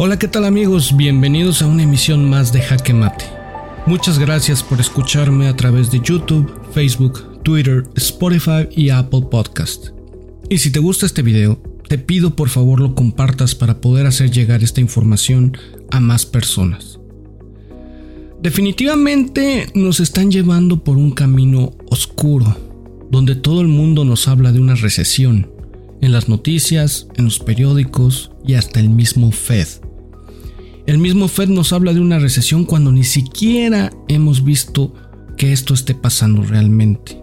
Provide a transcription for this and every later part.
Hola, ¿qué tal amigos? Bienvenidos a una emisión más de Jaque Mate. Muchas gracias por escucharme a través de YouTube, Facebook, Twitter, Spotify y Apple Podcast. Y si te gusta este video, te pido por favor lo compartas para poder hacer llegar esta información a más personas. Definitivamente nos están llevando por un camino oscuro, donde todo el mundo nos habla de una recesión, en las noticias, en los periódicos y hasta el mismo Fed. El mismo Fed nos habla de una recesión cuando ni siquiera hemos visto que esto esté pasando realmente.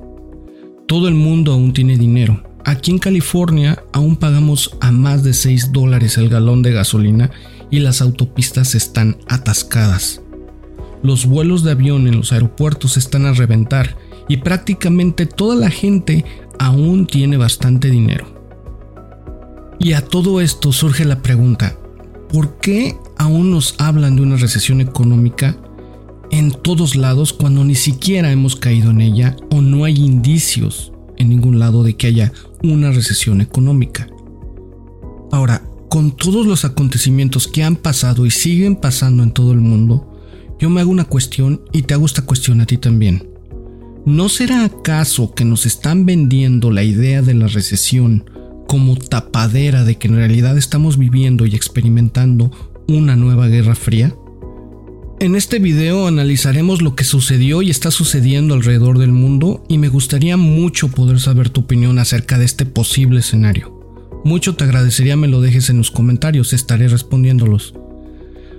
Todo el mundo aún tiene dinero. Aquí en California aún pagamos a más de 6 dólares el galón de gasolina y las autopistas están atascadas. Los vuelos de avión en los aeropuertos están a reventar y prácticamente toda la gente aún tiene bastante dinero. Y a todo esto surge la pregunta, ¿por qué aún nos hablan de una recesión económica en todos lados cuando ni siquiera hemos caído en ella o no hay indicios en ningún lado de que haya una recesión económica? Ahora, con todos los acontecimientos que han pasado y siguen pasando en todo el mundo, yo me hago una cuestión y te hago esta cuestión a ti también. ¿No será acaso que nos están vendiendo la idea de la recesión como tapadera de que en realidad estamos viviendo y experimentando una nueva guerra fría? En este video analizaremos lo que sucedió y está sucediendo alrededor del mundo y me gustaría mucho poder saber tu opinión acerca de este posible escenario. Mucho te agradecería me lo dejes en los comentarios, estaré respondiéndolos.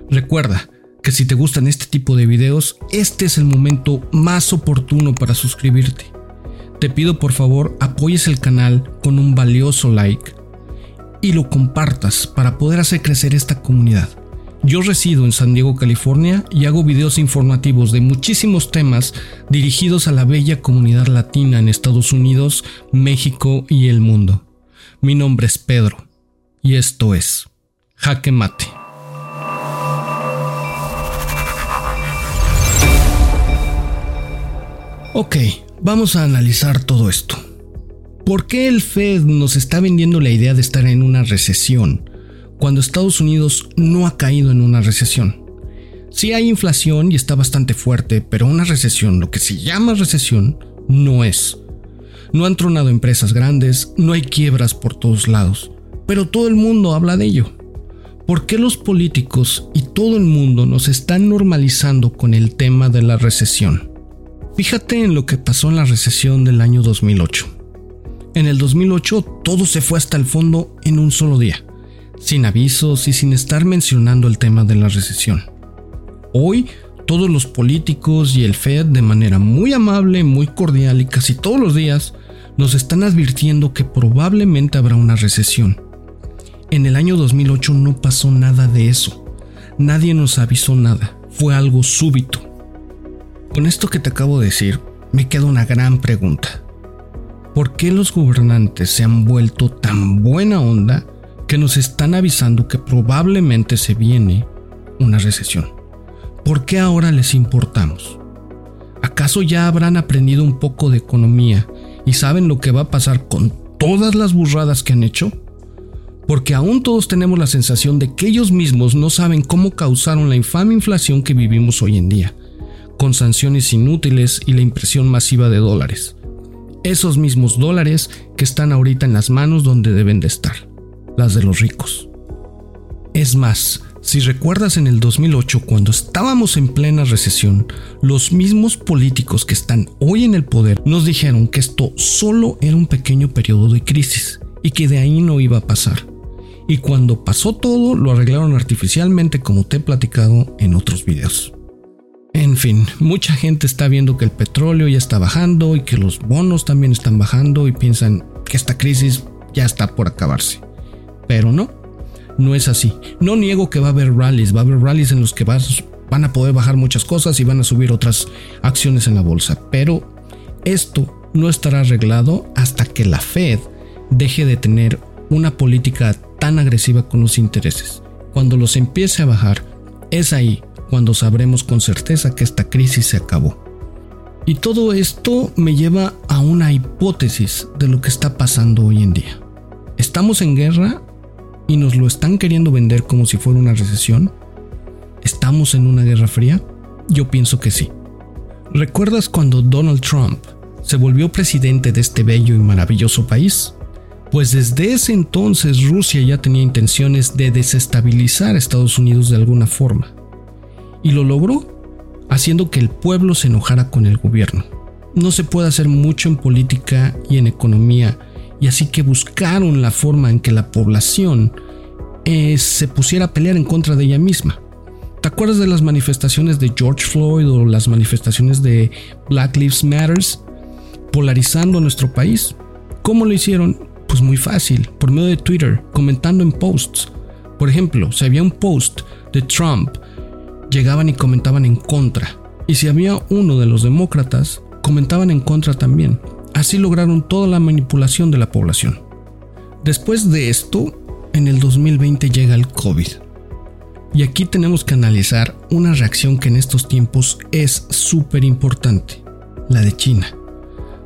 Recuerda, que si te gustan este tipo de videos, este es el momento más oportuno para suscribirte. Te pido por favor apoyes el canal con un valioso like y lo compartas para poder hacer crecer esta comunidad. Yo resido en San Diego, California y hago videos informativos de muchísimos temas dirigidos a la bella comunidad latina en Estados Unidos, México y el mundo. Mi nombre es Pedro y esto es Jaque Mate. Ok, vamos a analizar todo esto. ¿Por qué el Fed nos está vendiendo la idea de estar en una recesión cuando Estados Unidos no ha caído en una recesión? Sí hay inflación y está bastante fuerte, pero una recesión, lo que se llama recesión, no es. No han tronado empresas grandes, no hay quiebras por todos lados, pero todo el mundo habla de ello. ¿Por qué los políticos y todo el mundo nos están normalizando con el tema de la recesión? Fíjate en lo que pasó en la recesión del año 2008. En el 2008 todo se fue hasta el fondo en un solo día, sin avisos y sin estar mencionando el tema de la recesión. Hoy todos los políticos y el Fed de manera muy amable, muy cordial y casi todos los días nos están advirtiendo que probablemente habrá una recesión. En el año 2008 no pasó nada de eso. Nadie nos avisó nada. Fue algo súbito. Con esto que te acabo de decir, me queda una gran pregunta. ¿Por qué los gobernantes se han vuelto tan buena onda que nos están avisando que probablemente se viene una recesión? ¿Por qué ahora les importamos? ¿Acaso ya habrán aprendido un poco de economía y saben lo que va a pasar con todas las burradas que han hecho? Porque aún todos tenemos la sensación de que ellos mismos no saben cómo causaron la infame inflación que vivimos hoy en día con sanciones inútiles y la impresión masiva de dólares. Esos mismos dólares que están ahorita en las manos donde deben de estar, las de los ricos. Es más, si recuerdas en el 2008 cuando estábamos en plena recesión, los mismos políticos que están hoy en el poder nos dijeron que esto solo era un pequeño periodo de crisis y que de ahí no iba a pasar. Y cuando pasó todo lo arreglaron artificialmente como te he platicado en otros videos. En fin, mucha gente está viendo que el petróleo ya está bajando y que los bonos también están bajando y piensan que esta crisis ya está por acabarse. Pero no, no es así. No niego que va a haber rallies, va a haber rallies en los que van a poder bajar muchas cosas y van a subir otras acciones en la bolsa. Pero esto no estará arreglado hasta que la Fed deje de tener una política tan agresiva con los intereses. Cuando los empiece a bajar, es ahí cuando sabremos con certeza que esta crisis se acabó. Y todo esto me lleva a una hipótesis de lo que está pasando hoy en día. ¿Estamos en guerra y nos lo están queriendo vender como si fuera una recesión? ¿Estamos en una guerra fría? Yo pienso que sí. ¿Recuerdas cuando Donald Trump se volvió presidente de este bello y maravilloso país? Pues desde ese entonces Rusia ya tenía intenciones de desestabilizar a Estados Unidos de alguna forma. Y lo logró haciendo que el pueblo se enojara con el gobierno. No se puede hacer mucho en política y en economía, y así que buscaron la forma en que la población eh, se pusiera a pelear en contra de ella misma. ¿Te acuerdas de las manifestaciones de George Floyd o las manifestaciones de Black Lives Matters polarizando nuestro país? ¿Cómo lo hicieron? Pues muy fácil, por medio de Twitter, comentando en posts. Por ejemplo, si había un post de Trump llegaban y comentaban en contra. Y si había uno de los demócratas, comentaban en contra también. Así lograron toda la manipulación de la población. Después de esto, en el 2020 llega el COVID. Y aquí tenemos que analizar una reacción que en estos tiempos es súper importante, la de China.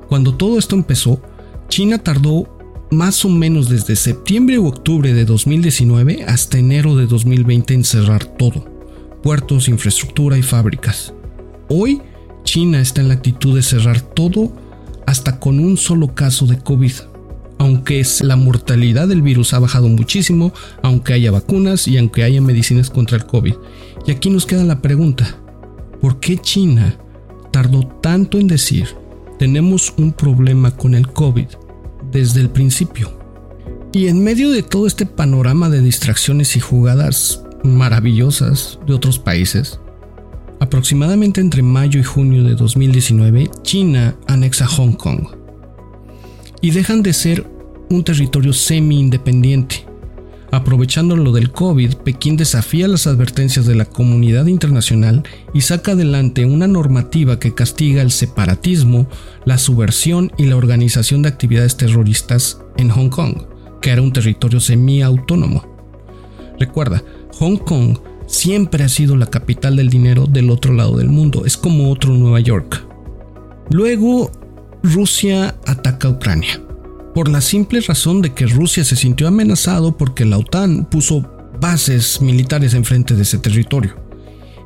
Cuando todo esto empezó, China tardó más o menos desde septiembre u octubre de 2019 hasta enero de 2020 en cerrar todo puertos, infraestructura y fábricas. Hoy, China está en la actitud de cerrar todo hasta con un solo caso de COVID. Aunque la mortalidad del virus ha bajado muchísimo, aunque haya vacunas y aunque haya medicinas contra el COVID. Y aquí nos queda la pregunta, ¿por qué China tardó tanto en decir, tenemos un problema con el COVID desde el principio? Y en medio de todo este panorama de distracciones y jugadas maravillosas de otros países. Aproximadamente entre mayo y junio de 2019, China anexa Hong Kong y dejan de ser un territorio semi-independiente. Aprovechando lo del COVID, Pekín desafía las advertencias de la comunidad internacional y saca adelante una normativa que castiga el separatismo, la subversión y la organización de actividades terroristas en Hong Kong, que era un territorio semi-autónomo. Recuerda, Hong Kong siempre ha sido la capital del dinero del otro lado del mundo, es como otro Nueva York. Luego, Rusia ataca a Ucrania, por la simple razón de que Rusia se sintió amenazado porque la OTAN puso bases militares enfrente de ese territorio.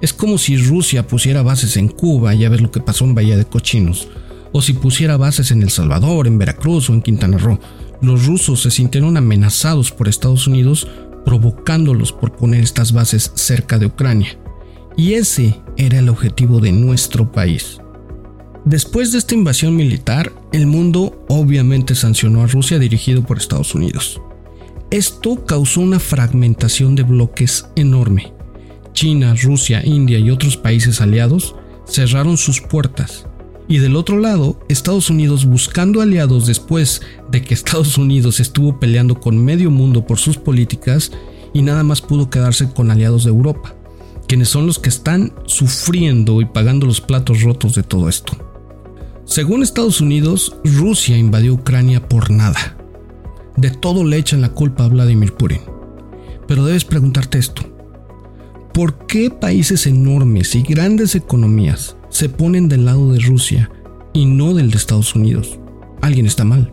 Es como si Rusia pusiera bases en Cuba, ya ves lo que pasó en Bahía de Cochinos, o si pusiera bases en El Salvador, en Veracruz o en Quintana Roo. Los rusos se sintieron amenazados por Estados Unidos provocándolos por poner estas bases cerca de Ucrania. Y ese era el objetivo de nuestro país. Después de esta invasión militar, el mundo obviamente sancionó a Rusia dirigido por Estados Unidos. Esto causó una fragmentación de bloques enorme. China, Rusia, India y otros países aliados cerraron sus puertas. Y del otro lado, Estados Unidos buscando aliados después de que Estados Unidos estuvo peleando con medio mundo por sus políticas y nada más pudo quedarse con aliados de Europa, quienes son los que están sufriendo y pagando los platos rotos de todo esto. Según Estados Unidos, Rusia invadió Ucrania por nada. De todo le echan la culpa a Vladimir Putin. Pero debes preguntarte esto. ¿Por qué países enormes y grandes economías se ponen del lado de Rusia y no del de Estados Unidos? Alguien está mal.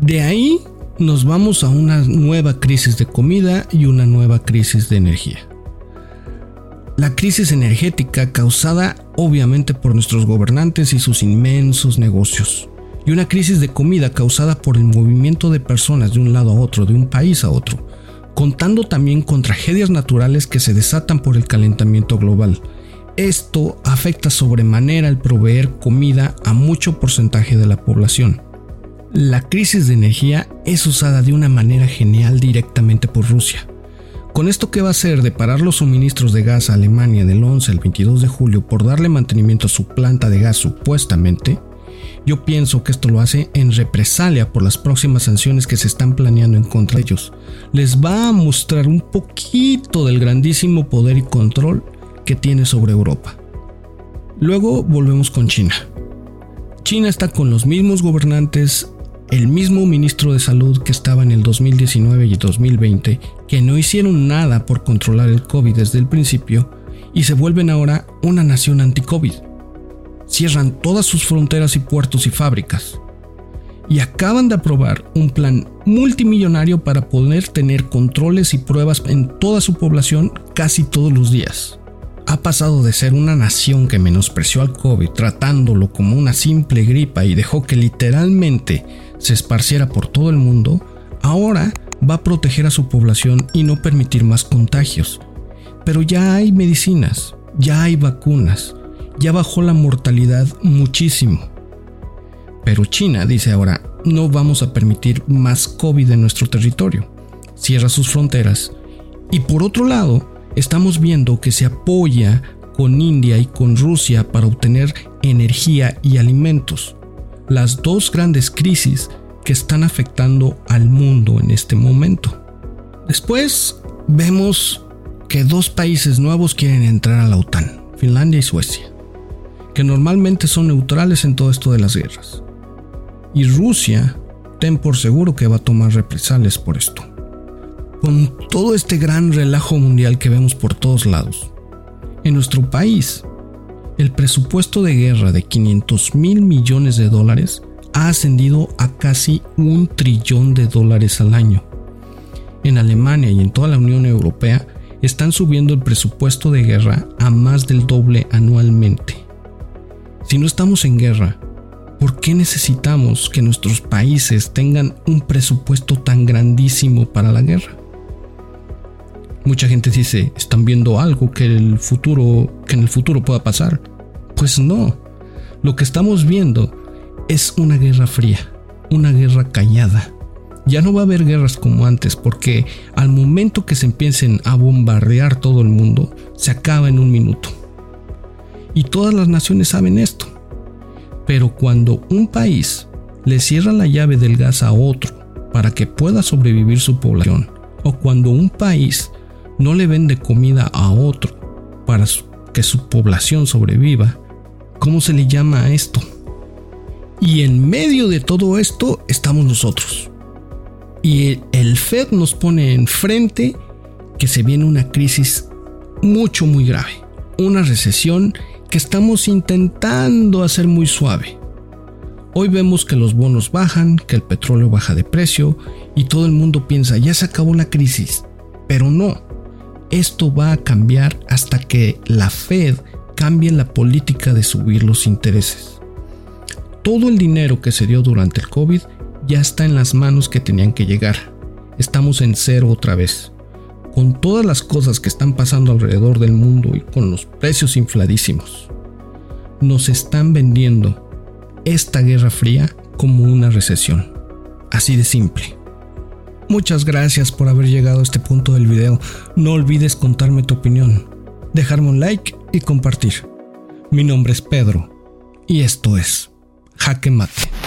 De ahí nos vamos a una nueva crisis de comida y una nueva crisis de energía. La crisis energética causada obviamente por nuestros gobernantes y sus inmensos negocios. Y una crisis de comida causada por el movimiento de personas de un lado a otro, de un país a otro, contando también con tragedias naturales que se desatan por el calentamiento global. Esto afecta sobremanera el proveer comida a mucho porcentaje de la población. La crisis de energía es usada de una manera genial directamente por Rusia. Con esto que va a hacer de parar los suministros de gas a Alemania del 11 al 22 de julio por darle mantenimiento a su planta de gas supuestamente, yo pienso que esto lo hace en represalia por las próximas sanciones que se están planeando en contra de ellos. Les va a mostrar un poquito del grandísimo poder y control que tiene sobre Europa. Luego volvemos con China. China está con los mismos gobernantes, el mismo ministro de salud que estaba en el 2019 y 2020, que no hicieron nada por controlar el COVID desde el principio y se vuelven ahora una nación anti-COVID cierran todas sus fronteras y puertos y fábricas. Y acaban de aprobar un plan multimillonario para poder tener controles y pruebas en toda su población casi todos los días. Ha pasado de ser una nación que menospreció al COVID tratándolo como una simple gripa y dejó que literalmente se esparciera por todo el mundo, ahora va a proteger a su población y no permitir más contagios. Pero ya hay medicinas, ya hay vacunas, ya bajó la mortalidad muchísimo. Pero China dice ahora, no vamos a permitir más COVID en nuestro territorio. Cierra sus fronteras. Y por otro lado, estamos viendo que se apoya con India y con Rusia para obtener energía y alimentos. Las dos grandes crisis que están afectando al mundo en este momento. Después vemos que dos países nuevos quieren entrar a la OTAN, Finlandia y Suecia, que normalmente son neutrales en todo esto de las guerras. Y Rusia, ten por seguro que va a tomar represalias por esto. Con todo este gran relajo mundial que vemos por todos lados, en nuestro país, el presupuesto de guerra de 500 mil millones de dólares ha ascendido a casi un trillón de dólares al año. En Alemania y en toda la Unión Europea están subiendo el presupuesto de guerra a más del doble anualmente. Si no estamos en guerra, ¿Por qué necesitamos que nuestros países tengan un presupuesto tan grandísimo para la guerra? Mucha gente dice, ¿están viendo algo que, el futuro, que en el futuro pueda pasar? Pues no. Lo que estamos viendo es una guerra fría, una guerra callada. Ya no va a haber guerras como antes porque al momento que se empiecen a bombardear todo el mundo, se acaba en un minuto. Y todas las naciones saben esto. Pero cuando un país le cierra la llave del gas a otro para que pueda sobrevivir su población, o cuando un país no le vende comida a otro para que su población sobreviva, ¿cómo se le llama a esto? Y en medio de todo esto estamos nosotros. Y el Fed nos pone enfrente que se viene una crisis mucho, muy grave. Una recesión que estamos intentando hacer muy suave. Hoy vemos que los bonos bajan, que el petróleo baja de precio y todo el mundo piensa ya se acabó la crisis. Pero no, esto va a cambiar hasta que la Fed cambie la política de subir los intereses. Todo el dinero que se dio durante el COVID ya está en las manos que tenían que llegar. Estamos en cero otra vez con todas las cosas que están pasando alrededor del mundo y con los precios infladísimos, nos están vendiendo esta guerra fría como una recesión. Así de simple. Muchas gracias por haber llegado a este punto del video. No olvides contarme tu opinión, dejarme un like y compartir. Mi nombre es Pedro y esto es Jaque Mate.